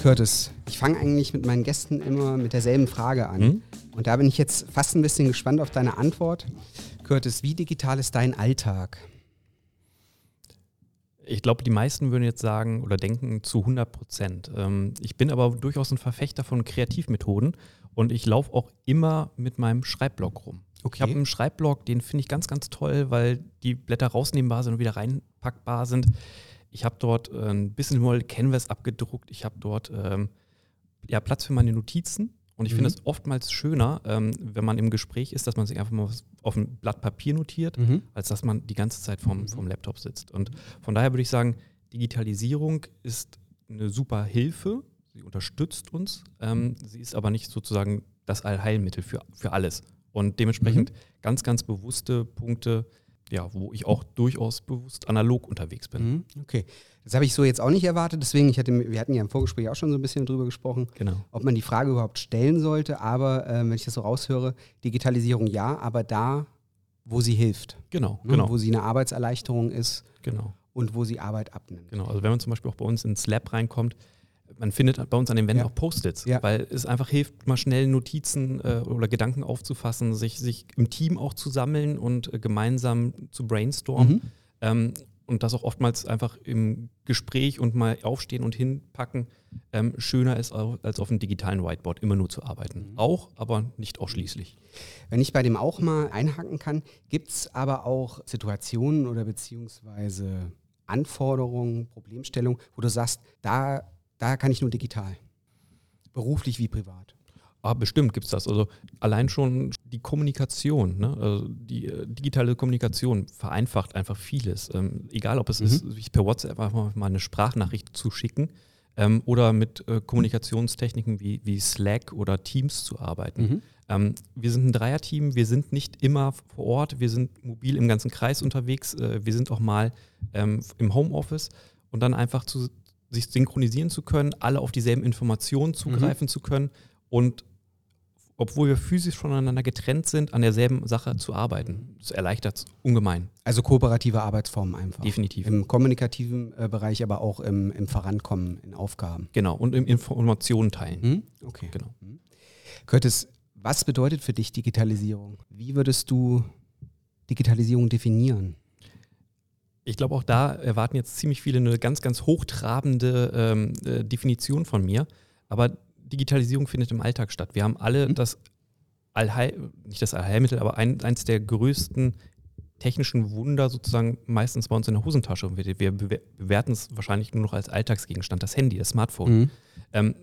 Curtis, ich fange eigentlich mit meinen Gästen immer mit derselben Frage an. Hm? Und da bin ich jetzt fast ein bisschen gespannt auf deine Antwort. Curtis, wie digital ist dein Alltag? Ich glaube, die meisten würden jetzt sagen oder denken zu 100 Prozent. Ähm, ich bin aber durchaus ein Verfechter von Kreativmethoden und ich laufe auch immer mit meinem Schreibblock rum. Okay. Ich habe einen Schreibblock, den finde ich ganz, ganz toll, weil die Blätter rausnehmbar sind und wieder reinpackbar sind. Ich habe dort äh, ein bisschen mal Canvas abgedruckt. Ich habe dort ähm, ja, Platz für meine Notizen. Und ich Mhm. finde es oftmals schöner, ähm, wenn man im Gespräch ist, dass man sich einfach mal auf ein Blatt Papier notiert, Mhm. als dass man die ganze Zeit vom, vom Laptop sitzt. Und von daher würde ich sagen, Digitalisierung ist eine super Hilfe. Sie unterstützt uns. Ähm, sie ist aber nicht sozusagen das Allheilmittel für, für alles. Und dementsprechend ganz, ganz bewusste Punkte, ja, wo ich auch durchaus bewusst analog unterwegs bin. Mhm. Okay. Das habe ich so jetzt auch nicht erwartet. Deswegen, ich hatte, wir hatten ja im Vorgespräch auch schon so ein bisschen drüber gesprochen, Genau. ob man die Frage überhaupt stellen sollte. Aber äh, wenn ich das so raushöre, Digitalisierung ja, aber da, wo sie hilft. Genau, Ne? genau, Wo sie eine Arbeitserleichterung ist genau, und wo sie Arbeit abnimmt. genau. Also wenn man zum Beispiel auch bei uns ins Lab reinkommt, man findet bei uns an den Wänden Ja. auch Post-its, Ja. weil es einfach hilft, mal schnell Notizen äh, oder Gedanken aufzufassen, sich, sich im Team auch zu sammeln und äh, gemeinsam zu brainstormen. Mhm. Ähm, und das auch oftmals einfach im Gespräch und mal aufstehen und hinpacken ähm, schöner ist, als auf einem digitalen Whiteboard immer nur zu arbeiten. Auch, aber nicht ausschließlich. Wenn ich bei dem auch mal einhaken kann, gibt es aber auch Situationen oder beziehungsweise Anforderungen, Problemstellungen, wo du sagst, da, da kann ich nur digital. Beruflich wie privat. Ah, bestimmt gibt es das. Also allein schon die Kommunikation, ne? also die äh, digitale Kommunikation vereinfacht einfach vieles. Ähm, egal, ob es Mhm. ist, sich per WhatsApp einfach mal eine Sprachnachricht zu schicken ähm, oder mit äh, Kommunikationstechniken wie, wie Slack oder Teams zu arbeiten. Mhm. Ähm, wir sind ein Dreierteam, wir sind nicht immer vor Ort, wir sind mobil im ganzen Kreis unterwegs, äh, wir sind auch mal ähm, im Homeoffice und dann einfach zu, sich synchronisieren zu können, alle auf dieselben Informationen zugreifen zu können und obwohl wir physisch voneinander getrennt sind, an derselben Sache zu arbeiten. Das erleichtert es ungemein, Also kooperative Arbeitsformen einfach. definitiv. Im kommunikativen äh, Bereich, aber auch im, im Vorankommen in Aufgaben. Genau, und im Informationen teilen. Hm? Okay. Genau. Curtis, was bedeutet für dich Digitalisierung? Wie würdest du Digitalisierung definieren? Ich glaube, auch da erwarten jetzt ziemlich viele eine ganz, ganz hochtrabende ähm, äh, Definition von mir. Aber Digitalisierung findet im Alltag statt. Wir haben alle Mhm. das Allheil, nicht das Allheilmittel, aber ein, eins der größten technischen Wunder sozusagen meistens bei uns in der Hosentasche. Und wir, wir bewer- bewerten es wahrscheinlich nur noch als Alltagsgegenstand, das Handy, das Smartphone. Mhm. Ähm,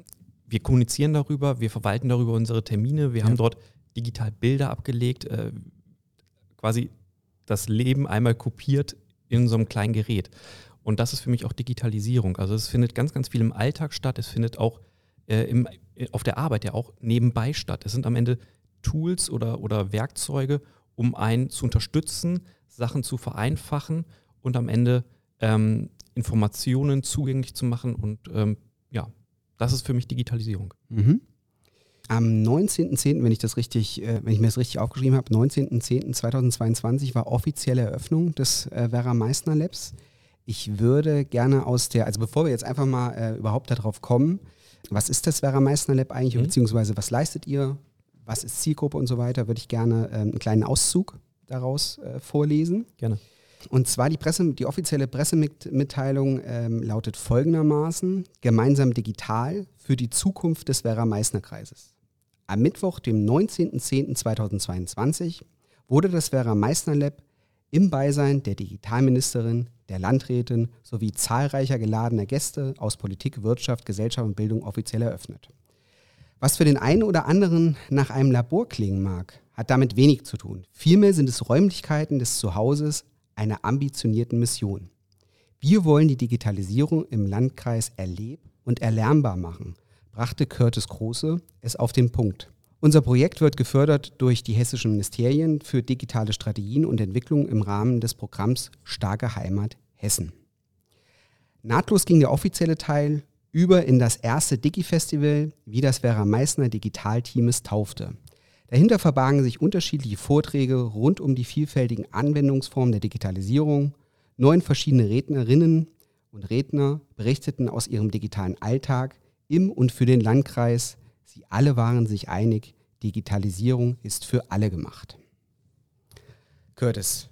wir kommunizieren darüber, wir verwalten darüber unsere Termine, wir Ja. haben dort digital Bilder abgelegt, äh, quasi das Leben einmal kopiert in so einem kleinen Gerät. Und das ist für mich auch Digitalisierung. Also es findet ganz, ganz viel im Alltag statt, es findet auch äh, im, äh, auf der Arbeit ja auch nebenbei statt. Es sind am Ende Tools oder, oder Werkzeuge, um einen zu unterstützen, Sachen zu vereinfachen und am Ende ähm, Informationen zugänglich zu machen. Und ähm, ja, das ist für mich Digitalisierung. Mhm. Am 19.10., wenn ich das richtig, äh, wenn ich mir das richtig aufgeschrieben habe, 19.10.2022 war offizielle Eröffnung des äh, Vera Meissner Labs. Ich würde gerne aus der, also bevor wir jetzt einfach mal äh, überhaupt darauf kommen, was ist das Vera Meissner Lab eigentlich, Mhm. beziehungsweise was leistet ihr, was ist Zielgruppe und so weiter, würde ich gerne ähm, einen kleinen Auszug daraus äh, vorlesen. Gerne. Und zwar die, Presse, die offizielle Pressemitteilung ähm, lautet folgendermaßen: Gemeinsam digital für die Zukunft des Werra-Meißner-Kreises. Am Mittwoch, dem 19.10.2022, wurde das Werra-Meißner-Lab im Beisein der Digitalministerin, der Landrätin sowie zahlreicher geladener Gäste aus Politik, Wirtschaft, Gesellschaft und Bildung offiziell eröffnet. Was für den einen oder anderen nach einem Labor klingen mag, hat damit wenig zu tun. Vielmehr sind es Räumlichkeiten des Zuhauses einer ambitionierten Mission. Wir wollen die Digitalisierung im Landkreis erleb- und erlernbar machen, brachte Curtis Große es auf den Punkt. Unser Projekt wird gefördert durch die hessischen Ministerien für digitale Strategien und Entwicklung im Rahmen des Programms Starke Heimat Hessen. Nahtlos ging der offizielle Teil über in das erste Digi-Festival, wie das Vera Meissner Digitalteam es taufte. Dahinter verbargen sich unterschiedliche Vorträge rund um die vielfältigen Anwendungsformen der Digitalisierung. Neun verschiedene Rednerinnen und Redner berichteten aus ihrem digitalen Alltag im und für den Landkreis. Sie alle waren sich einig, Digitalisierung ist für alle gemacht. Curtis,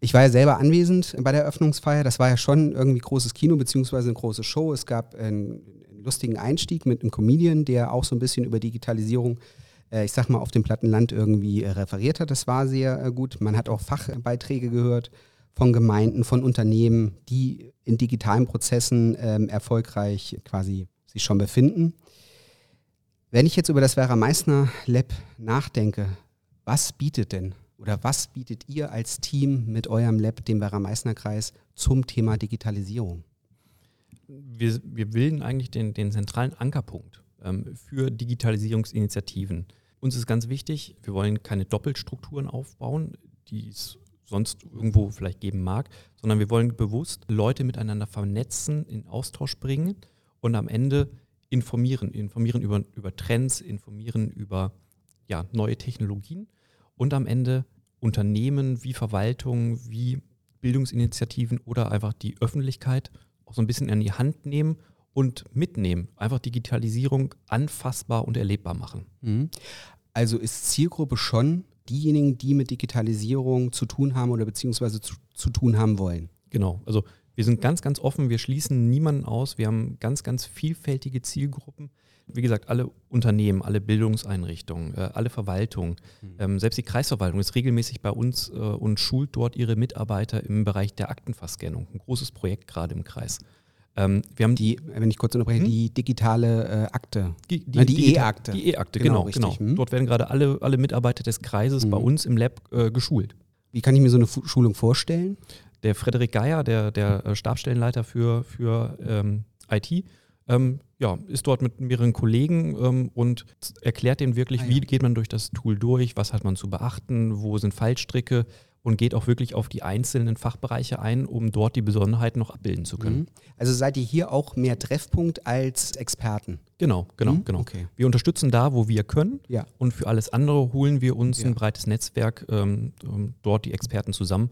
ich war ja selber anwesend bei der Eröffnungsfeier. Das war ja schon irgendwie großes Kino beziehungsweise eine große Show. Es gab einen, lustigen Einstieg mit einem Comedian, der auch so ein bisschen über Digitalisierung, äh, ich sag mal, auf dem Plattenland irgendwie äh, referiert hat. Das war sehr äh, gut. Man hat auch Fachbeiträge gehört von Gemeinden, von Unternehmen, die in digitalen Prozessen ähm, erfolgreich quasi sich schon befinden. Wenn ich jetzt über das Vera Meissner Lab nachdenke, was bietet denn oder was bietet ihr als Team mit eurem Lab, dem Vera Meissner Kreis, zum Thema Digitalisierung? Wir, wir bilden eigentlich den, den zentralen Ankerpunkt ähm, für Digitalisierungsinitiativen. Uns ist ganz wichtig, wir wollen keine Doppelstrukturen aufbauen, die es sonst irgendwo vielleicht geben mag, sondern wir wollen bewusst Leute miteinander vernetzen, in Austausch bringen und am Ende informieren, informieren über, über Trends, informieren über ja, neue Technologien und am Ende Unternehmen wie Verwaltung, wie Bildungsinitiativen oder einfach die Öffentlichkeit auch so ein bisschen in die Hand nehmen und mitnehmen. Einfach Digitalisierung anfassbar und erlebbar machen. Mhm. Also ist Zielgruppe schon diejenigen, die mit Digitalisierung zu tun haben oder beziehungsweise zu, zu tun haben wollen. Genau, also wir sind ganz, ganz offen, wir schließen niemanden aus, wir haben ganz, ganz vielfältige Zielgruppen. Wie gesagt, alle Unternehmen, alle Bildungseinrichtungen, äh, alle Verwaltungen, mhm. ähm, selbst die Kreisverwaltung ist regelmäßig bei uns äh, und schult dort ihre Mitarbeiter im Bereich der Aktenverscannung. Ein großes Projekt gerade im Kreis. Ähm, wir haben die, wenn ich kurz unterbreche, hm? die digitale äh, Akte. Die, E-Akte. Die E-Akte, genau. genau, genau. Hm? Dort werden gerade alle, alle Mitarbeiter des Kreises hm. bei uns im Lab äh, geschult. Wie kann ich mir so eine Schulung vorstellen? Der Frederik Geier, der, der äh, Stabstellenleiter für, für ähm, IT, ähm, ja, ist dort mit mehreren Kollegen ähm, und erklärt denen wirklich, ah, ja. wie geht man durch das Tool durch, was hat man zu beachten, wo sind Fallstricke und geht auch wirklich auf die einzelnen Fachbereiche ein, um dort die Besonderheiten noch abbilden zu können. Mhm. Also seid ihr hier auch mehr Treffpunkt als Experten? Genau, genau, mhm. genau. Okay. Wir unterstützen da, wo wir können ja. und für alles andere holen wir uns ja. ein breites Netzwerk, ähm, dort die Experten zusammen,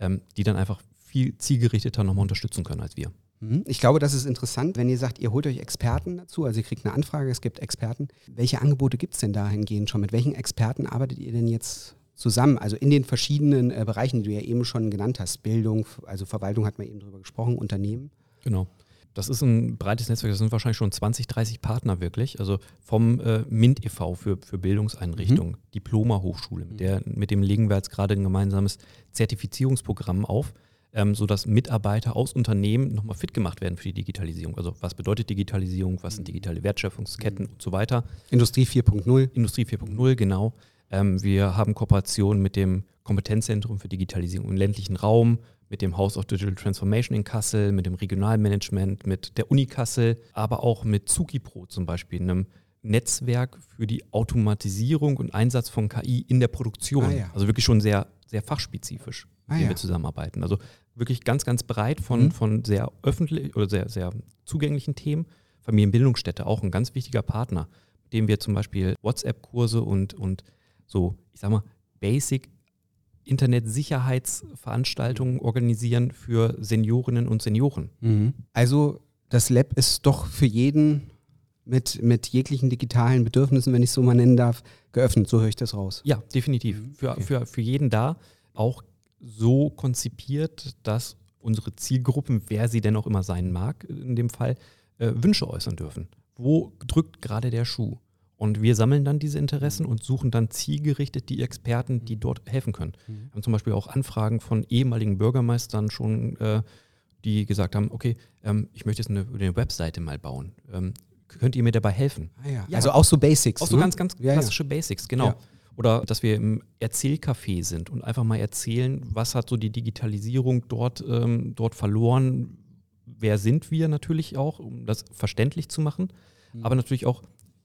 ähm, die dann einfach viel zielgerichteter nochmal unterstützen können als wir. Mhm. Ich glaube, das ist interessant, wenn ihr sagt, ihr holt euch Experten dazu, also ihr kriegt eine Anfrage, es gibt Experten. Welche Angebote gibt es denn dahingehend schon? Mit welchen Experten arbeitet ihr denn jetzt zusammen, also in den verschiedenen äh, Bereichen, die du ja eben schon genannt hast, Bildung, also Verwaltung hat man eben drüber gesprochen, Unternehmen. Genau. Das ist ein breites Netzwerk, das sind wahrscheinlich schon 20, 30 Partner wirklich. Also vom äh, MINT e.V. für, für Bildungseinrichtungen, mhm. Diploma-Hochschule, mit, mit dem legen wir jetzt gerade ein gemeinsames Zertifizierungsprogramm auf, ähm, sodass Mitarbeiter aus Unternehmen nochmal fit gemacht werden für die Digitalisierung. Also was bedeutet Digitalisierung, was sind digitale Wertschöpfungsketten mhm. und so weiter. Industrie 4.0. Industrie 4.0, genau. Ähm, wir haben Kooperationen mit dem Kompetenzzentrum für Digitalisierung im ländlichen Raum, mit dem House of Digital Transformation in Kassel, mit dem Regionalmanagement, mit der Uni Kassel, aber auch mit Zukipro zum Beispiel, einem Netzwerk für die Automatisierung und Einsatz von KI in der Produktion. Ah, ja. Also wirklich schon sehr, sehr fachspezifisch, ah, wie ja. wir zusammenarbeiten. Also wirklich ganz, ganz breit von, mhm. von sehr öffentlich oder sehr, sehr zugänglichen Themen. Familienbildungsstätte auch ein ganz wichtiger Partner, mit dem wir zum Beispiel WhatsApp-Kurse und, und so, ich sag mal, Basic Internetsicherheitsveranstaltungen organisieren für Seniorinnen und Senioren. Mhm. Also das Lab ist doch für jeden mit, mit jeglichen digitalen Bedürfnissen, wenn ich es so mal nennen darf, geöffnet. So höre ich das raus. Ja, definitiv. Mhm. Für, okay. für, für jeden da. Auch so konzipiert, dass unsere Zielgruppen, wer sie denn auch immer sein mag, in dem Fall, äh, Wünsche äußern dürfen. Wo drückt gerade der Schuh? Und wir sammeln dann diese Interessen und suchen dann zielgerichtet die Experten, die dort helfen können. Mhm. Wir haben zum Beispiel auch Anfragen von ehemaligen Bürgermeistern schon, äh, die gesagt haben, okay, ähm, ich möchte jetzt eine, eine Webseite mal bauen. Ähm, könnt ihr mir dabei helfen? Ah, ja. Ja. Also auch so Basics. Auch so ne? ganz, ganz klassische Basics, genau. Oder dass wir im Erzählcafé sind und einfach mal erzählen, was hat so die Digitalisierung dort, ähm, dort verloren, wer sind wir natürlich auch, um das verständlich zu machen, mhm. aber natürlich auch,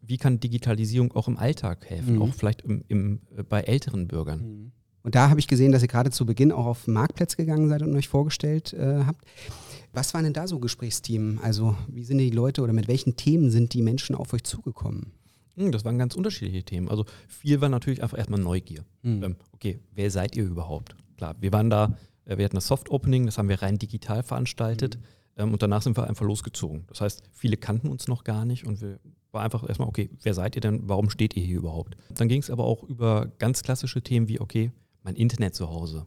wie kann Digitalisierung auch im Alltag helfen, mhm. auch vielleicht im, im, äh, bei älteren Bürgern. Mhm. Und da habe ich gesehen, dass ihr gerade zu Beginn auch auf Marktplätze gegangen seid und euch vorgestellt äh, habt. Was waren denn da so Gesprächsthemen? Also wie sind die Leute oder mit welchen Themen sind die Menschen auf euch zugekommen? Hm, das waren ganz unterschiedliche Themen. Also viel war natürlich einfach erstmal Neugier. Mhm. Ähm, okay, wer seid ihr überhaupt? Klar, wir waren da, äh, wir hatten das Soft Opening, das haben wir rein digital veranstaltet. Mhm. Ähm, und danach sind wir einfach losgezogen. Das heißt, viele kannten uns noch gar nicht und wir war einfach erstmal, okay, wer seid ihr denn? Warum steht ihr hier überhaupt? Dann ging es aber auch über ganz klassische Themen wie, okay, mein Internet zu Hause.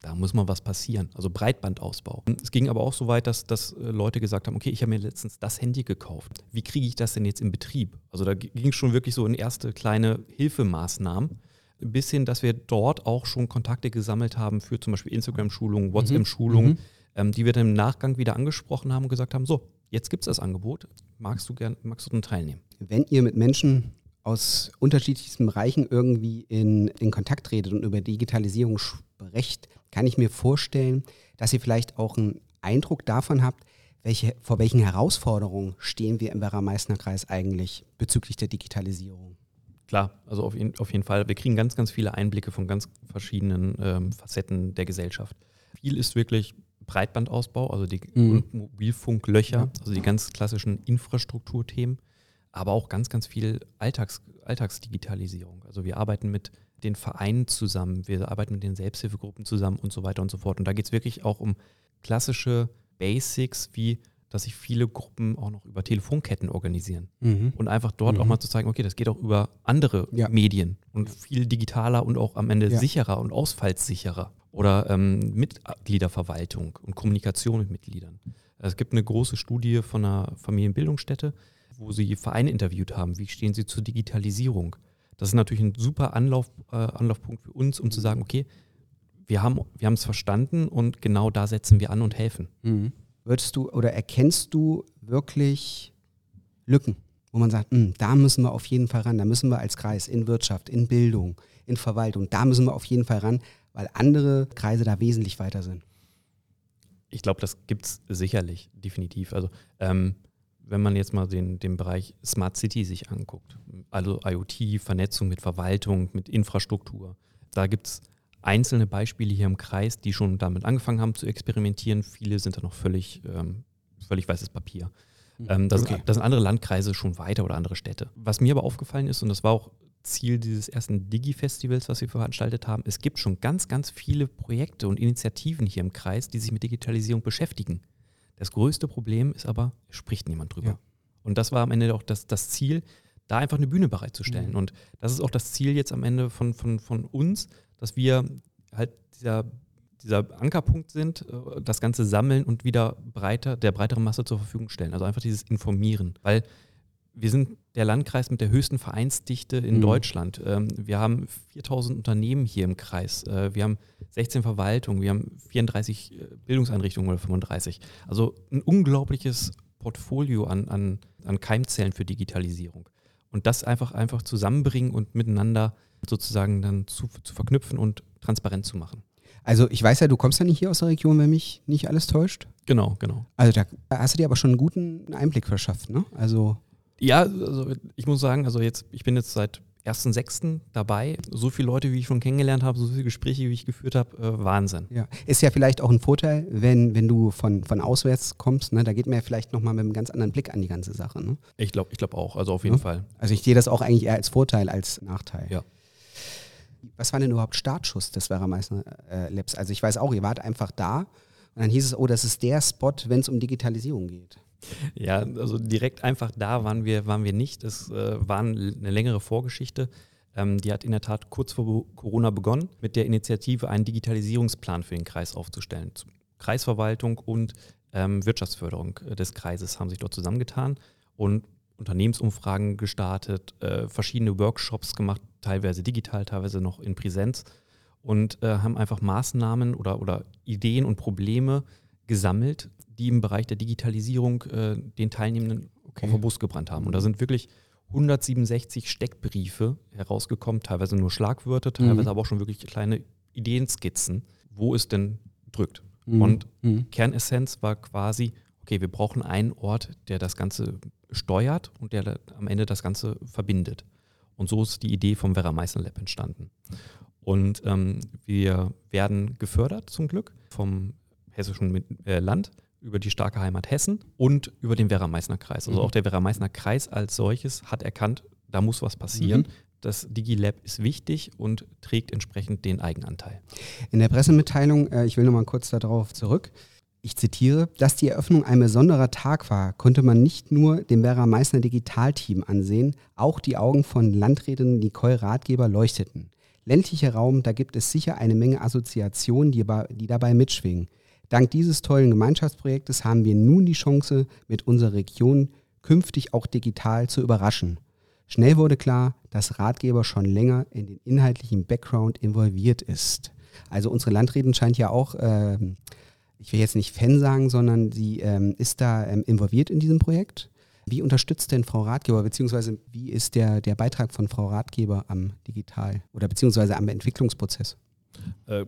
Da muss mal was passieren. Also Breitbandausbau. Es ging aber auch so weit, dass, dass äh, Leute gesagt haben, okay, ich habe mir letztens das Handy gekauft. Wie kriege ich das denn jetzt in Betrieb? Also da ging es schon wirklich so in erste kleine Hilfemaßnahmen bis hin, dass wir dort auch schon Kontakte gesammelt haben für zum Beispiel Instagram-Schulungen, mhm. WhatsApp-Schulungen, mhm. ähm, die wir dann im Nachgang wieder angesprochen haben und gesagt haben, so, jetzt gibt es das Angebot, magst du gern, magst du daran teilnehmen? Wenn ihr mit Menschen aus unterschiedlichsten Bereichen irgendwie in, in Kontakt tretet und über Digitalisierung sprecht, kann ich mir vorstellen, dass ihr vielleicht auch einen Eindruck davon habt, welche, vor welchen Herausforderungen stehen wir im Werra-Meißner-Kreis eigentlich bezüglich der Digitalisierung? Klar, also auf, auf, jeden Fall. Wir kriegen ganz, ganz viele Einblicke von ganz verschiedenen ähm, Facetten der Gesellschaft. Viel ist wirklich Breitbandausbau, also die mhm. Mobilfunklöcher, ja. also die ganz klassischen Infrastrukturthemen, aber auch ganz, ganz viel Alltags, Alltagsdigitalisierung. Also wir arbeiten mit den Vereinen zusammen, wir arbeiten mit den Selbsthilfegruppen zusammen und so weiter und so fort. Und da geht es wirklich auch um klassische Basics wie dass sich viele Gruppen auch noch über Telefonketten organisieren. Mhm. Und einfach dort mhm. auch mal zu zeigen, okay, das geht auch über andere ja. Medien und viel digitaler und auch am Ende ja. sicherer und ausfallssicherer. Oder ähm, Mitgliederverwaltung und Kommunikation mit Mitgliedern. Es gibt eine große Studie von einer Familienbildungsstätte, wo sie Vereine interviewt haben. Wie stehen sie zur Digitalisierung? Das ist natürlich ein super Anlauf, äh, Anlaufpunkt für uns, um zu sagen, okay, wir haben wir es verstanden und genau da setzen wir an und helfen. Mhm würdest du oder erkennst du wirklich Lücken, wo man sagt, hm, da müssen wir auf jeden Fall ran, da müssen wir als Kreis in Wirtschaft, in Bildung, in Verwaltung, da müssen wir auf jeden Fall ran, weil andere Kreise da wesentlich weiter sind? Ich glaube, das gibt es sicherlich, definitiv. Also ähm, wenn man jetzt mal den, den Bereich Smart City sich anguckt, also IoT, Vernetzung mit Verwaltung, mit Infrastruktur, da gibt es einzelne Beispiele hier im Kreis, die schon damit angefangen haben zu experimentieren. Viele sind da noch völlig, ähm, völlig weißes Papier. Mhm. Ähm, da, okay. sind, da sind andere Landkreise schon weiter oder andere Städte. Was mir aber aufgefallen ist, und das war auch Ziel dieses ersten Digi-Festivals, was wir veranstaltet haben, es gibt schon ganz, ganz viele Projekte und Initiativen hier im Kreis, die sich mit Digitalisierung beschäftigen. Das größte Problem ist aber, spricht niemand drüber. Ja. Und das war am Ende auch das, das Ziel, da einfach eine Bühne bereitzustellen. Mhm. Und das ist auch das Ziel jetzt am Ende von, von, von uns, dass wir halt dieser, dieser Ankerpunkt sind, äh, das Ganze sammeln und wieder breiter, der breiteren Masse zur Verfügung stellen. Also einfach dieses Informieren. Weil wir sind der Landkreis mit der höchsten Vereinsdichte in mhm. Deutschland. Ähm, wir haben 4000 Unternehmen hier im Kreis. Äh, wir haben 16 Verwaltungen. Wir haben 34 äh, Bildungseinrichtungen oder 35. Also ein unglaubliches Portfolio an, an, an Keimzellen für Digitalisierung. Und das einfach, einfach zusammenbringen und miteinander sozusagen dann zu, zu verknüpfen und transparent zu machen. Also ich weiß ja, du kommst ja nicht hier aus der Region, wenn mich nicht alles täuscht. Genau, genau. Also da hast du dir aber schon einen guten Einblick verschafft, ne? Also ja, also ich muss sagen, also jetzt, ich bin jetzt seit 1.6. dabei. So viele Leute, wie ich schon kennengelernt habe, so viele Gespräche, wie ich geführt habe, äh, Wahnsinn. Ja, ist ja vielleicht auch ein Vorteil, wenn, wenn du von, von auswärts kommst. Ne? Da geht man ja vielleicht nochmal mit einem ganz anderen Blick an die ganze Sache. Ne? Ich glaube ich glaub auch, also auf jeden ja? Fall. Also ich sehe das auch eigentlich eher als Vorteil als Nachteil. Ja. Was war denn überhaupt Startschuss des Werra Meißner äh, Labs? Also ich weiß auch, ihr wart einfach da und dann hieß es, oh, das ist der Spot, wenn es um Digitalisierung geht. Ja, also direkt einfach da waren wir, waren wir nicht. Es äh, war eine längere Vorgeschichte. Ähm, die hat in der Tat kurz vor Corona begonnen, mit der Initiative einen Digitalisierungsplan für den Kreis aufzustellen. Kreisverwaltung und ähm, Wirtschaftsförderung äh, des Kreises haben sich dort zusammengetan und Unternehmensumfragen gestartet, äh, verschiedene Workshops gemacht, teilweise digital, teilweise noch in Präsenz und äh, haben einfach Maßnahmen oder, oder Ideen und Probleme gesammelt, die im Bereich der Digitalisierung äh, den Teilnehmenden okay. auf den Bus gebrannt haben. Und da sind wirklich 167 Steckbriefe herausgekommen, teilweise nur Schlagwörter, teilweise mhm. aber auch schon wirklich kleine Ideenskizzen, wo es denn drückt. Mhm. Und mhm. Kernessenz war quasi, okay, wir brauchen einen Ort, der das Ganze steuert und der am Ende das Ganze verbindet. Und so ist die Idee vom Werra Meißner Lab entstanden. Und ähm, wir werden gefördert zum Glück vom Hessischen äh, Land über die starke Heimat Hessen und über den Werra-Meißner-Kreis. Also mhm. auch der Werra-Meißner-Kreis als solches hat erkannt, da muss was passieren. Mhm. Das DigiLab ist wichtig und trägt entsprechend den Eigenanteil. In der Pressemitteilung, äh, ich will nochmal kurz darauf zurück, Ich zitiere, dass die Eröffnung ein besonderer Tag war, konnte man nicht nur dem Werra Meißner Digitalteam ansehen, auch die Augen von Landrätin Nicole Ratgeber leuchteten. Ländlicher Raum, da gibt es sicher eine Menge Assoziationen, die, die dabei mitschwingen. Dank dieses tollen Gemeinschaftsprojektes haben wir nun die Chance, mit unserer Region künftig auch digital zu überraschen. Schnell wurde klar, dass Ratgeber schon länger in den inhaltlichen Background involviert ist. Also unsere Landrätin scheint ja auch äh, ich will jetzt nicht Fan sagen, sondern sie ähm, ist da ähm, involviert in diesem Projekt. Wie unterstützt denn Frau Ratgeber, beziehungsweise wie ist der, der Beitrag von Frau Ratgeber am Digital- oder beziehungsweise am Entwicklungsprozess? Äh,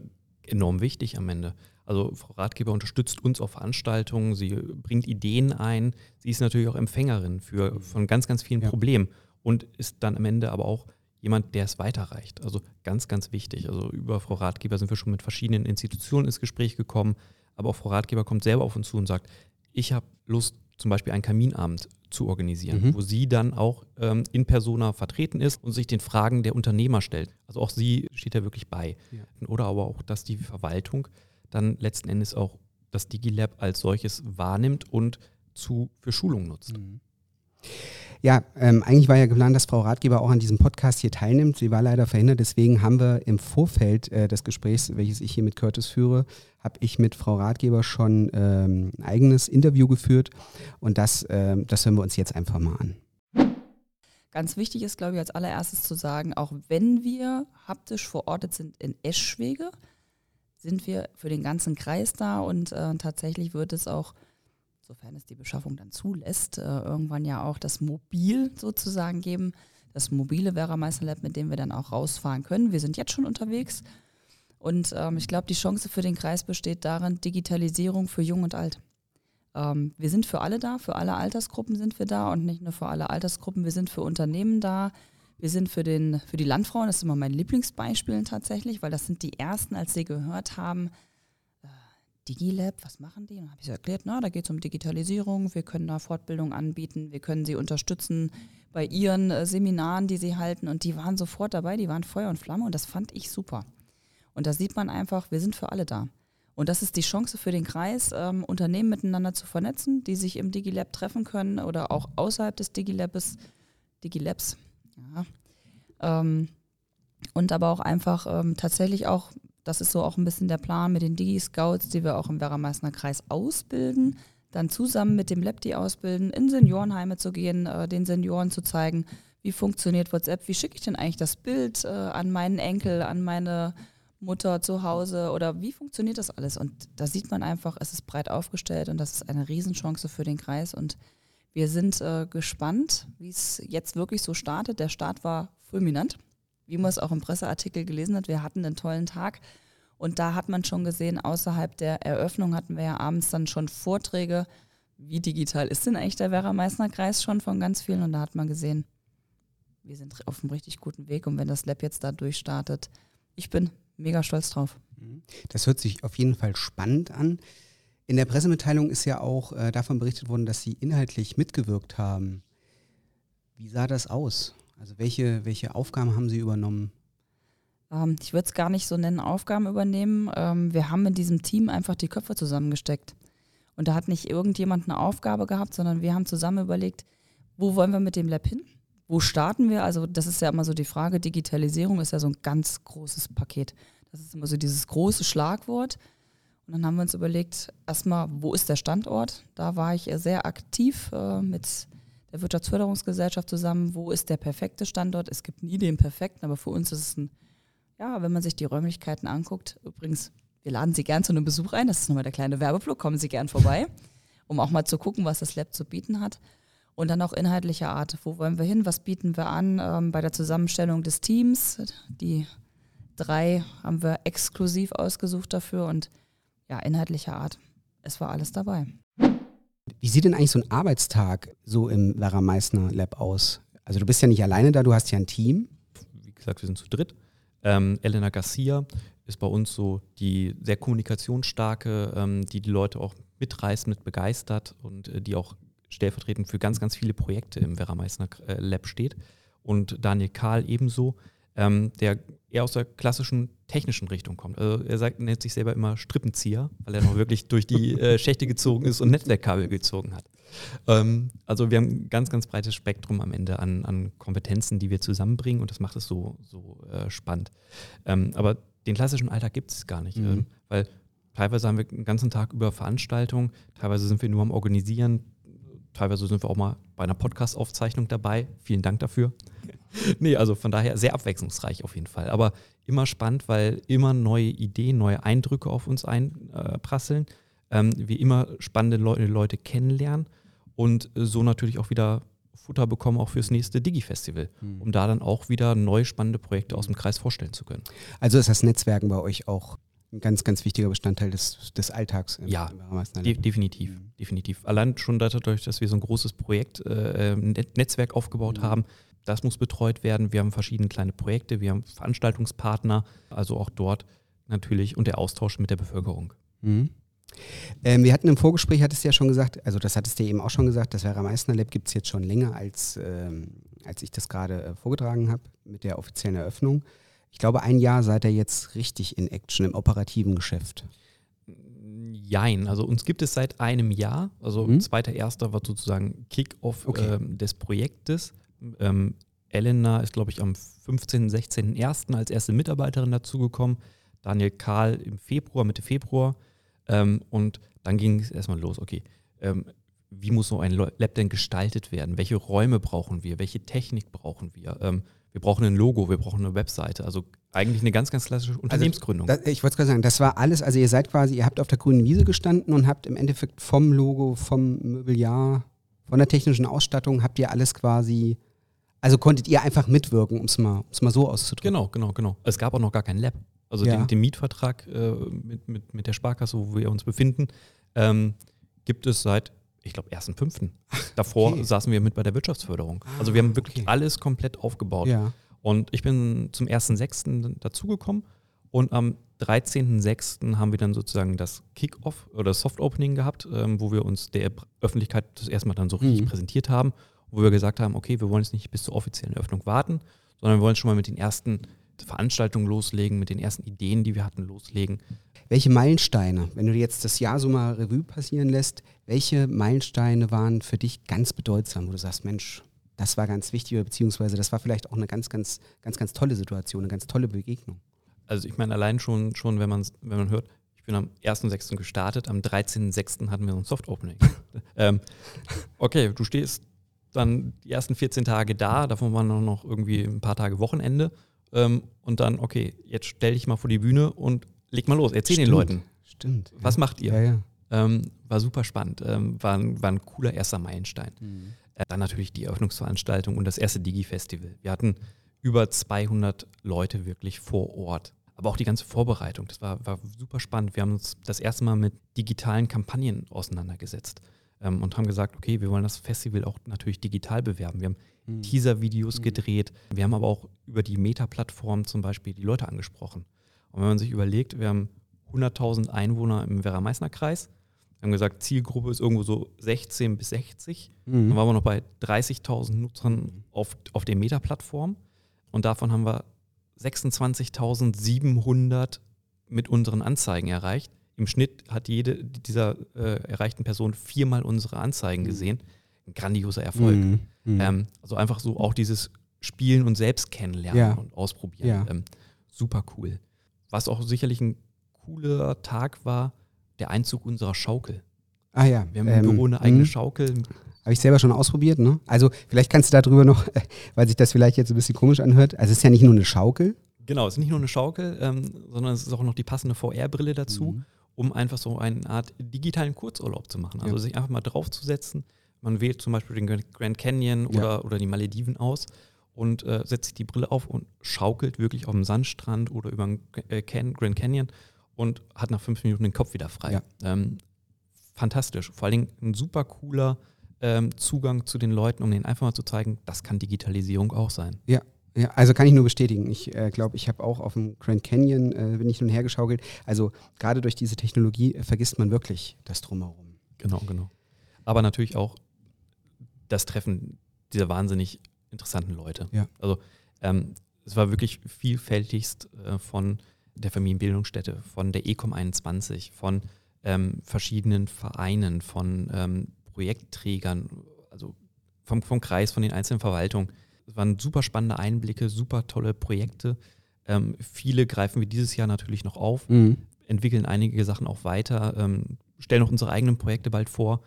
enorm wichtig am Ende. Also Frau Ratgeber unterstützt uns auf Veranstaltungen, sie bringt Ideen ein, sie ist natürlich auch Empfängerin für, von ganz, ganz vielen ja. Problemen und ist dann am Ende aber auch jemand, der es weiterreicht. Also ganz, ganz wichtig. Also über Frau Ratgeber sind wir schon mit verschiedenen Institutionen ins Gespräch gekommen, aber auch Frau Ratgeber kommt selber auf uns zu und sagt, ich habe Lust, zum Beispiel einen Kaminabend zu organisieren, mhm. wo sie dann auch ähm, in persona vertreten ist und sich den Fragen der Unternehmer stellt. Also auch sie steht da wirklich bei. Ja. Oder aber auch, dass die Verwaltung dann letzten Endes auch das DigiLab als solches wahrnimmt und zu, für Schulungen nutzt. Mhm. Ja, ähm, eigentlich war ja geplant, dass Frau Ratgeber auch an diesem Podcast hier teilnimmt. Sie war leider verhindert. Deswegen haben wir im Vorfeld äh, des Gesprächs, welches ich hier mit Curtis führe, habe ich mit Frau Ratgeber schon ähm, ein eigenes Interview geführt. Und das, ähm, das hören wir uns jetzt einfach mal an. Ganz wichtig ist, glaube ich, als allererstes zu sagen, auch wenn wir haptisch verortet sind in Eschwege, sind wir für den ganzen Kreis da und äh, tatsächlich wird es auch sofern es die Beschaffung dann zulässt, äh, irgendwann ja auch das Mobil sozusagen geben. Das mobile Werra-Meister Lab, mit dem wir dann auch rausfahren können. Wir sind jetzt schon unterwegs. Und ähm, ich glaube, die Chance für den Kreis besteht darin, Digitalisierung für Jung und Alt. Ähm, wir sind für alle da, für alle Altersgruppen sind wir da und nicht nur für alle Altersgruppen, wir sind für Unternehmen da. Wir sind für, den, für die Landfrauen, das ist immer mein Lieblingsbeispiel tatsächlich, weil das sind die ersten, als sie gehört haben, DigiLab, was machen die? Und habe ich so erklärt, na, da geht es um Digitalisierung, wir können da Fortbildung anbieten, wir können sie unterstützen bei ihren äh, Seminaren, die sie halten. Und die waren sofort dabei, die waren Feuer und Flamme und das fand ich super. Und da sieht man einfach, wir sind für alle da. Und das ist die Chance für den Kreis, ähm, Unternehmen miteinander zu vernetzen, die sich im DigiLab treffen können oder auch außerhalb des DigiLabs, DigiLabs. Ja. Ähm, und aber auch einfach ähm, tatsächlich auch das ist so auch ein bisschen der Plan mit den Digi-Scouts, die wir auch im Werra-Meißner Kreis ausbilden, dann zusammen mit dem Lepti ausbilden, in Seniorenheime zu gehen, äh, den Senioren zu zeigen, wie funktioniert WhatsApp, wie schicke ich denn eigentlich das Bild äh, an meinen Enkel, an meine Mutter zu Hause oder wie funktioniert das alles? Und da sieht man einfach, es ist breit aufgestellt und das ist eine Riesenchance für den Kreis und wir sind äh, gespannt, wie es jetzt wirklich so startet. Der Start war fulminant wie man es auch im Presseartikel gelesen hat, wir hatten einen tollen Tag. Und da hat man schon gesehen, außerhalb der Eröffnung hatten wir ja abends dann schon Vorträge. Wie digital ist denn eigentlich der Werra-Meißner-Kreis schon von ganz vielen? Und da hat man gesehen, wir sind auf einem richtig guten Weg. Und wenn das Lab jetzt da durchstartet, ich bin mega stolz drauf. Mhm. Das hört sich auf jeden Fall spannend an. In der Pressemitteilung ist ja auch äh, davon berichtet worden, dass Sie inhaltlich mitgewirkt haben. Wie sah das aus? Also welche, welche Aufgaben haben Sie übernommen? Ähm, ich würde es gar nicht so nennen, Aufgaben übernehmen. Ähm, wir haben in diesem Team einfach die Köpfe zusammengesteckt. Und da hat nicht irgendjemand eine Aufgabe gehabt, sondern wir haben zusammen überlegt, wo wollen wir mit dem Lab hin? Wo starten wir? Also das ist ja immer so die Frage, Digitalisierung ist ja so ein ganz großes Paket. Das ist immer so dieses große Schlagwort. Und dann haben wir uns überlegt, erstmal, wo ist der Standort? Da war ich sehr aktiv äh, mit der Wirtschaftsförderungsgesellschaft zusammen, wo ist der perfekte Standort. Es gibt nie den perfekten, aber für uns ist es ein, ja, wenn man sich die Räumlichkeiten anguckt, übrigens, wir laden Sie gern zu einem Besuch ein, das ist nochmal der kleine Werbeflug, kommen Sie gern vorbei, um auch mal zu gucken, was das Lab zu bieten hat. Und dann auch inhaltlicher Art, wo wollen wir hin, was bieten wir an ähm, bei der Zusammenstellung des Teams. Die drei haben wir exklusiv ausgesucht dafür und ja, inhaltlicher Art. Es war alles dabei. Wie sieht denn eigentlich so ein Arbeitstag so im Lara Meissner Lab aus? Also du bist ja nicht alleine da, du hast ja ein Team. Wie gesagt, wir sind zu dritt. Ähm, Elena Garcia ist bei uns so die sehr kommunikationsstarke, ähm, die die Leute auch mitreißt, mit begeistert und äh, die auch stellvertretend für ganz, ganz viele Projekte im Werra Meißner äh, Lab steht. Und Daniel Karl ebenso, ähm, der eher aus der klassischen technischen Richtung kommt. Also er sagt, nennt sich selber immer Strippenzieher, weil er noch wirklich durch die äh, Schächte gezogen ist und Netzwerkkabel gezogen hat. Ähm, also wir haben ein ganz, ganz breites Spektrum am Ende an, an Kompetenzen, die wir zusammenbringen und das macht es so, so äh, spannend. Ähm, aber den klassischen Alltag gibt es gar nicht, mhm. ähm, weil teilweise haben wir den ganzen Tag über Veranstaltungen, teilweise sind wir nur am Organisieren, teilweise sind wir auch mal bei einer Podcast-Aufzeichnung dabei. Vielen Dank dafür. nee, also von daher sehr abwechslungsreich auf jeden Fall. Aber immer spannend, weil immer neue Ideen, neue Eindrücke auf uns einprasseln. Ähm, wir immer spannende Leute, Leute kennenlernen und so natürlich auch wieder Futter bekommen, auch fürs nächste Digi-Festival, mhm. um da dann auch wieder neue spannende Projekte aus dem Kreis vorstellen zu können. Also ist das Netzwerken bei euch auch ein ganz, ganz wichtiger Bestandteil des, des Alltags. Ja, de definitiv, mhm. definitiv. Allein schon dadurch, dass wir so ein großes Projekt, äh, ähm, Netzwerk aufgebaut mhm. haben, das muss betreut werden. Wir haben verschiedene kleine Projekte, wir haben Veranstaltungspartner, also auch dort natürlich und der Austausch mit der Bevölkerung. Mhm. Ähm, wir hatten im Vorgespräch, hattest du ja schon gesagt, also das hattest du eben auch schon gesagt, das Vera Meissner Lab gibt es jetzt schon länger, als, ähm, als ich das gerade äh, vorgetragen habe mit der offiziellen Eröffnung. Ich glaube, ein Jahr seid ihr jetzt richtig in Action im operativen Geschäft. Jein, also uns gibt es seit einem Jahr. Also mhm. zweiter erster war sozusagen Kick-off okay. ähm, des Projektes. Ähm, Elena ist, glaube ich, am 15., 16.01. als erste Mitarbeiterin dazugekommen. Daniel Karl im Februar, Mitte Februar. Ähm, und dann ging es erstmal los, okay, ähm, wie muss so ein Lab denn gestaltet werden? Welche Räume brauchen wir? Welche Technik brauchen wir? Ähm, wir brauchen ein Logo, wir brauchen eine Webseite. Also eigentlich eine ganz, ganz klassische also, Unternehmensgründung. Also, das, ich wollte gerade sagen, das war alles, also ihr seid quasi, ihr habt auf der grünen Wiese gestanden und habt im Endeffekt vom Logo, vom Möbeljahr, von der technischen Ausstattung, habt ihr alles quasi, also konntet ihr einfach mitwirken, um es mal, mal so auszudrücken. Genau, genau, genau. Es gab auch noch gar kein Lab. Also ja. den, den, Mietvertrag äh, mit, mit, mit der Sparkasse, wo wir uns befinden, ähm, gibt es seit ich glaube, ersten fünften. Davor okay. saßen wir mit bei der Wirtschaftsförderung. Ah, also wir haben wirklich okay. alles komplett aufgebaut. Ja. Und ich bin zum ersten sechsten dazugekommen und am 13.06. haben wir dann sozusagen das Kick-Off oder Soft-Opening gehabt, ähm, wo wir uns der Öffentlichkeit das erste Mal dann so richtig mhm. präsentiert haben, wo wir gesagt haben, okay, wir wollen jetzt nicht bis zur offiziellen Öffnung warten, sondern wir wollen schon mal mit den ersten Veranstaltungen loslegen, mit den ersten Ideen, die wir hatten, loslegen. Welche Meilensteine, wenn du jetzt das Jahr so mal Revue passieren lässt, welche Meilensteine waren für dich ganz bedeutsam, wo du sagst, Mensch, das war ganz wichtig, beziehungsweise das war vielleicht auch eine ganz, ganz, ganz, ganz tolle Situation, eine ganz tolle Begegnung? Also ich meine, allein schon, schon wenn, man, wenn man hört, ich bin am 1.6. gestartet, am 13.6. hatten wir ein Soft-Opening. ähm, okay, du stehst dann die ersten 14 Tage da, davon waren noch irgendwie ein paar Tage Wochenende. Ähm, und dann, okay, jetzt stell dich mal vor die Bühne und leg mal los, erzähl Stimmt. den Leuten. Stimmt. Was ja. macht ihr? Ja, ja. Ähm, war super spannend, ähm, war, ein, war, ein, cooler erster Meilenstein. Mhm. Äh, dann natürlich die Eröffnungsveranstaltung und das erste Digi-Festival. Wir hatten über 200 Leute wirklich vor Ort. Aber auch die ganze Vorbereitung, das war, war super spannend. Wir haben uns das erste Mal mit digitalen Kampagnen auseinandergesetzt ähm, und haben gesagt, okay, wir wollen das Festival auch natürlich digital bewerben. Wir haben mhm. Teaser-Videos mhm. gedreht. Wir haben aber auch über die Meta-Plattform zum Beispiel die Leute angesprochen. Und wenn man sich überlegt, wir haben 100.000 Einwohner im Werra-Meißner-Kreis. Wir haben gesagt, Zielgruppe ist irgendwo so 16 bis 60. Mhm. Dann waren wir noch bei 30.000 Nutzern auf, auf der Meta-Plattform. Und davon haben wir 26.700 mit unseren Anzeigen erreicht. Im Schnitt hat jede dieser äh, erreichten Personen viermal unsere Anzeigen mhm. gesehen. Ein grandioser Erfolg. Mhm. Mhm. Ähm, also einfach so auch dieses Spielen und selbst kennenlernen ja. und ausprobieren. Ja. Ähm, super cool. Was auch sicherlich ein cooler Tag war, der Einzug unserer Schaukel. Ah ja. Wir haben im ähm, Büro eine eigene mh. Schaukel. Habe ich selber schon ausprobiert, ne? Also vielleicht kannst du darüber noch, weil sich das vielleicht jetzt ein bisschen komisch anhört. Also es ist ja nicht nur eine Schaukel. Genau, es ist nicht nur eine Schaukel, ähm, sondern es ist auch noch die passende VR-Brille dazu, mhm. Um einfach so eine Art digitalen Kurzurlaub zu machen. Also ja. sich einfach mal draufzusetzen. Man wählt zum Beispiel den Grand Canyon oder, ja. oder die Malediven aus und äh, setzt sich die Brille auf und schaukelt wirklich auf dem Sandstrand oder über den äh, Grand Canyon und hat nach fünf Minuten den Kopf wieder frei. Ja. Ähm, fantastisch. Vor allen Dingen ein super cooler ähm, Zugang zu den Leuten, um denen einfach mal zu zeigen, das kann Digitalisierung auch sein. Ja. Ja, also kann ich nur bestätigen. Ich äh, glaube, ich habe auch auf dem Grand Canyon, äh, bin ich nun hergeschaukelt. Also gerade durch diese Technologie äh, vergisst man wirklich das Drumherum. Genau, genau. Aber natürlich auch das Treffen dieser wahnsinnig interessanten Leute. Ja. Also ähm, es war wirklich vielfältigst äh, von der Familienbildungsstätte, von der ECOM 21, von ähm, verschiedenen Vereinen, von ähm, Projektträgern, also vom, vom Kreis, von den einzelnen Verwaltungen. Es waren super spannende Einblicke, super tolle Projekte. Ähm, viele greifen wir dieses Jahr natürlich noch auf, mhm. entwickeln einige Sachen auch weiter, ähm, stellen auch unsere eigenen Projekte bald vor.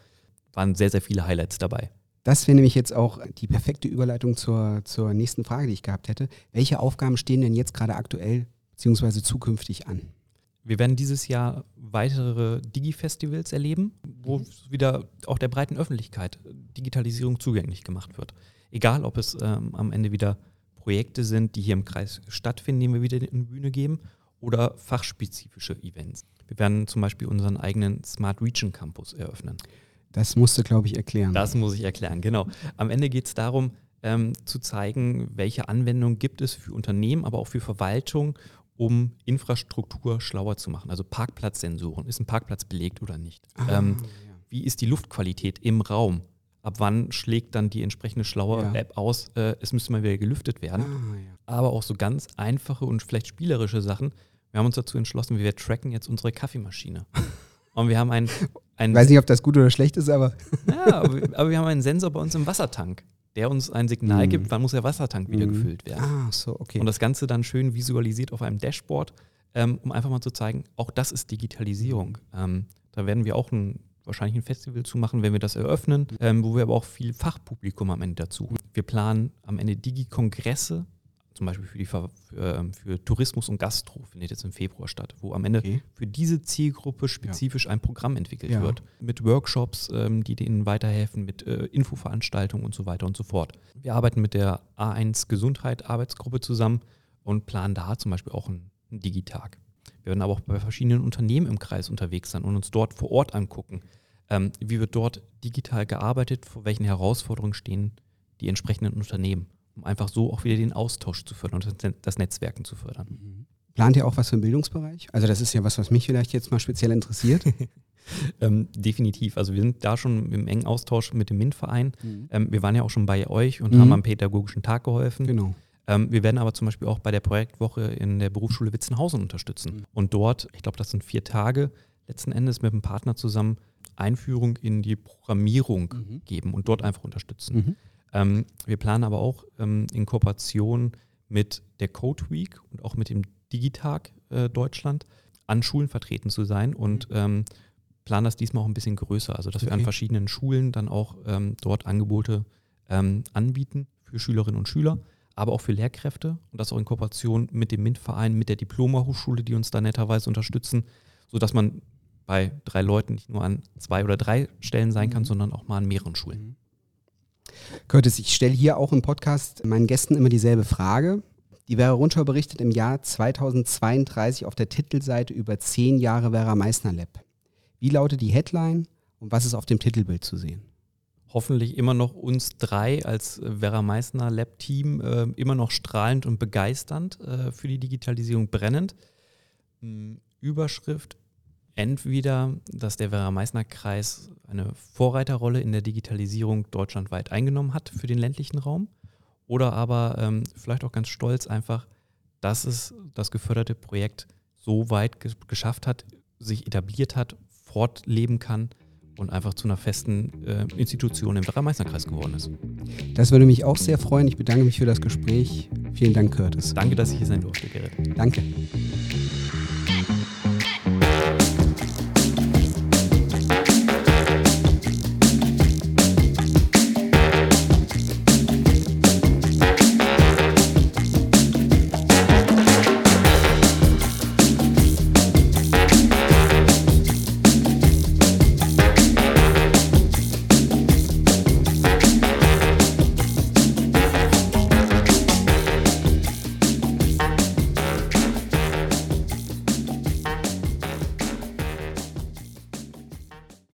Waren sehr, sehr viele Highlights dabei. Das wäre nämlich jetzt auch die perfekte Überleitung zur, zur nächsten Frage, die ich gehabt hätte. Welche Aufgaben stehen denn jetzt gerade aktuell bzw. zukünftig an? Wir werden dieses Jahr weitere Digi-Festivals erleben, wo mhm. wieder auch der breiten Öffentlichkeit Digitalisierung zugänglich gemacht wird. Egal, ob es ähm, am Ende wieder Projekte sind, die hier im Kreis stattfinden, die wir wieder in die Bühne geben, oder fachspezifische Events. Wir werden zum Beispiel unseren eigenen Smart Region Campus eröffnen. Das musst du, glaube ich, erklären. Das muss ich erklären, genau. Am Ende geht es darum, ähm, zu zeigen, welche Anwendungen gibt es für Unternehmen, aber auch für Verwaltung um Infrastruktur schlauer zu machen. Also Parkplatzsensoren. Ist ein Parkplatz belegt oder nicht? Ah, ähm, ja. Wie ist die Luftqualität im Raum? Ab wann schlägt dann die entsprechende schlaue ja. App aus, äh, es müsste mal wieder gelüftet werden? Ah, ja. Aber auch so ganz einfache und vielleicht spielerische Sachen. Wir haben uns dazu entschlossen, wir tracken jetzt unsere Kaffeemaschine. Und wir haben einen. Ich weiß nicht, ob das gut oder schlecht ist, aber. ja, aber, aber wir haben einen Sensor bei uns im Wassertank der uns ein Signal mhm. gibt, wann muss der Wassertank wieder mhm. gefüllt werden. Ah, so, okay. Und das Ganze dann schön visualisiert auf einem Dashboard, ähm, um einfach mal zu zeigen, auch das ist Digitalisierung. Ähm, da werden wir auch ein, wahrscheinlich ein Festival zu machen, wenn wir das eröffnen, ähm, wo wir aber auch viel Fachpublikum am Ende dazu. Wir planen am Ende Digi-Kongresse zum Beispiel für, die, für, ähm, für, Tourismus und Gastro findet jetzt im Februar statt, wo am Ende okay. für diese Zielgruppe spezifisch ja. ein Programm entwickelt ja. wird. Mit Workshops, ähm, die denen weiterhelfen, mit äh, Infoveranstaltungen und so weiter und so fort. Wir arbeiten mit der A1 Gesundheit Arbeitsgruppe zusammen und planen da zum Beispiel auch einen, einen Digitag. Wir werden aber auch bei verschiedenen Unternehmen im Kreis unterwegs sein und uns dort vor Ort angucken, ähm, wie wird dort digital gearbeitet, vor welchen Herausforderungen stehen die entsprechenden Unternehmen um einfach so auch wieder den Austausch zu fördern und das Netzwerken zu fördern. Mhm. Plant ihr auch was für den Bildungsbereich? Also das ist ja was, was mich vielleicht jetzt mal speziell interessiert. ähm, definitiv. Also wir sind da schon im engen Austausch mit dem MINT-Verein. Mhm. Ähm, wir waren ja auch schon bei euch und mhm. haben am pädagogischen Tag geholfen. Genau. Ähm, wir werden aber zum Beispiel auch bei der Projektwoche in der Berufsschule Witzenhausen unterstützen. Mhm. Und dort, ich glaube, das sind vier Tage, letzten Endes mit einem Partner zusammen Einführung in die Programmierung mhm. geben und dort einfach unterstützen. Mhm. Ähm, wir planen aber auch ähm, in Kooperation mit der Code Week und auch mit dem Digitag äh, Deutschland an Schulen vertreten zu sein und mhm. ähm, planen das diesmal auch ein bisschen größer, also dass okay. wir an verschiedenen Schulen dann auch ähm, dort Angebote ähm, anbieten für Schülerinnen und Schüler, aber auch für Lehrkräfte und das auch in Kooperation mit dem MINT-Verein, mit der Diploma-Hochschule, die uns da netterweise unterstützen, sodass man bei drei Leuten nicht nur an zwei oder drei Stellen sein kann, mhm. sondern auch mal an mehreren Schulen. Mhm. Curtis, ich stelle hier auch im Podcast meinen Gästen immer dieselbe Frage. Die Vera Rundschau berichtet im Jahr 2032 auf der Titelseite über zehn Jahre Vera Meissner Lab. Wie lautet die Headline und was ist auf dem Titelbild zu sehen? Hoffentlich immer noch uns drei als Vera Meissner Lab Team äh, immer noch strahlend und begeisternd äh, für die Digitalisierung brennend. Hm, Überschrift entweder, dass der Werra-Meißner-Kreis eine Vorreiterrolle in der Digitalisierung deutschlandweit eingenommen hat für den ländlichen Raum oder aber ähm, vielleicht auch ganz stolz einfach, dass es das geförderte Projekt so weit ge geschafft hat, sich etabliert hat, fortleben kann und einfach zu einer festen äh, Institution im Werra-Meißner-Kreis geworden ist. Das würde mich auch sehr freuen. Ich bedanke mich für das Gespräch. Vielen Dank, Curtis. Danke, dass ich hier sein durfte, Gerrit. Danke.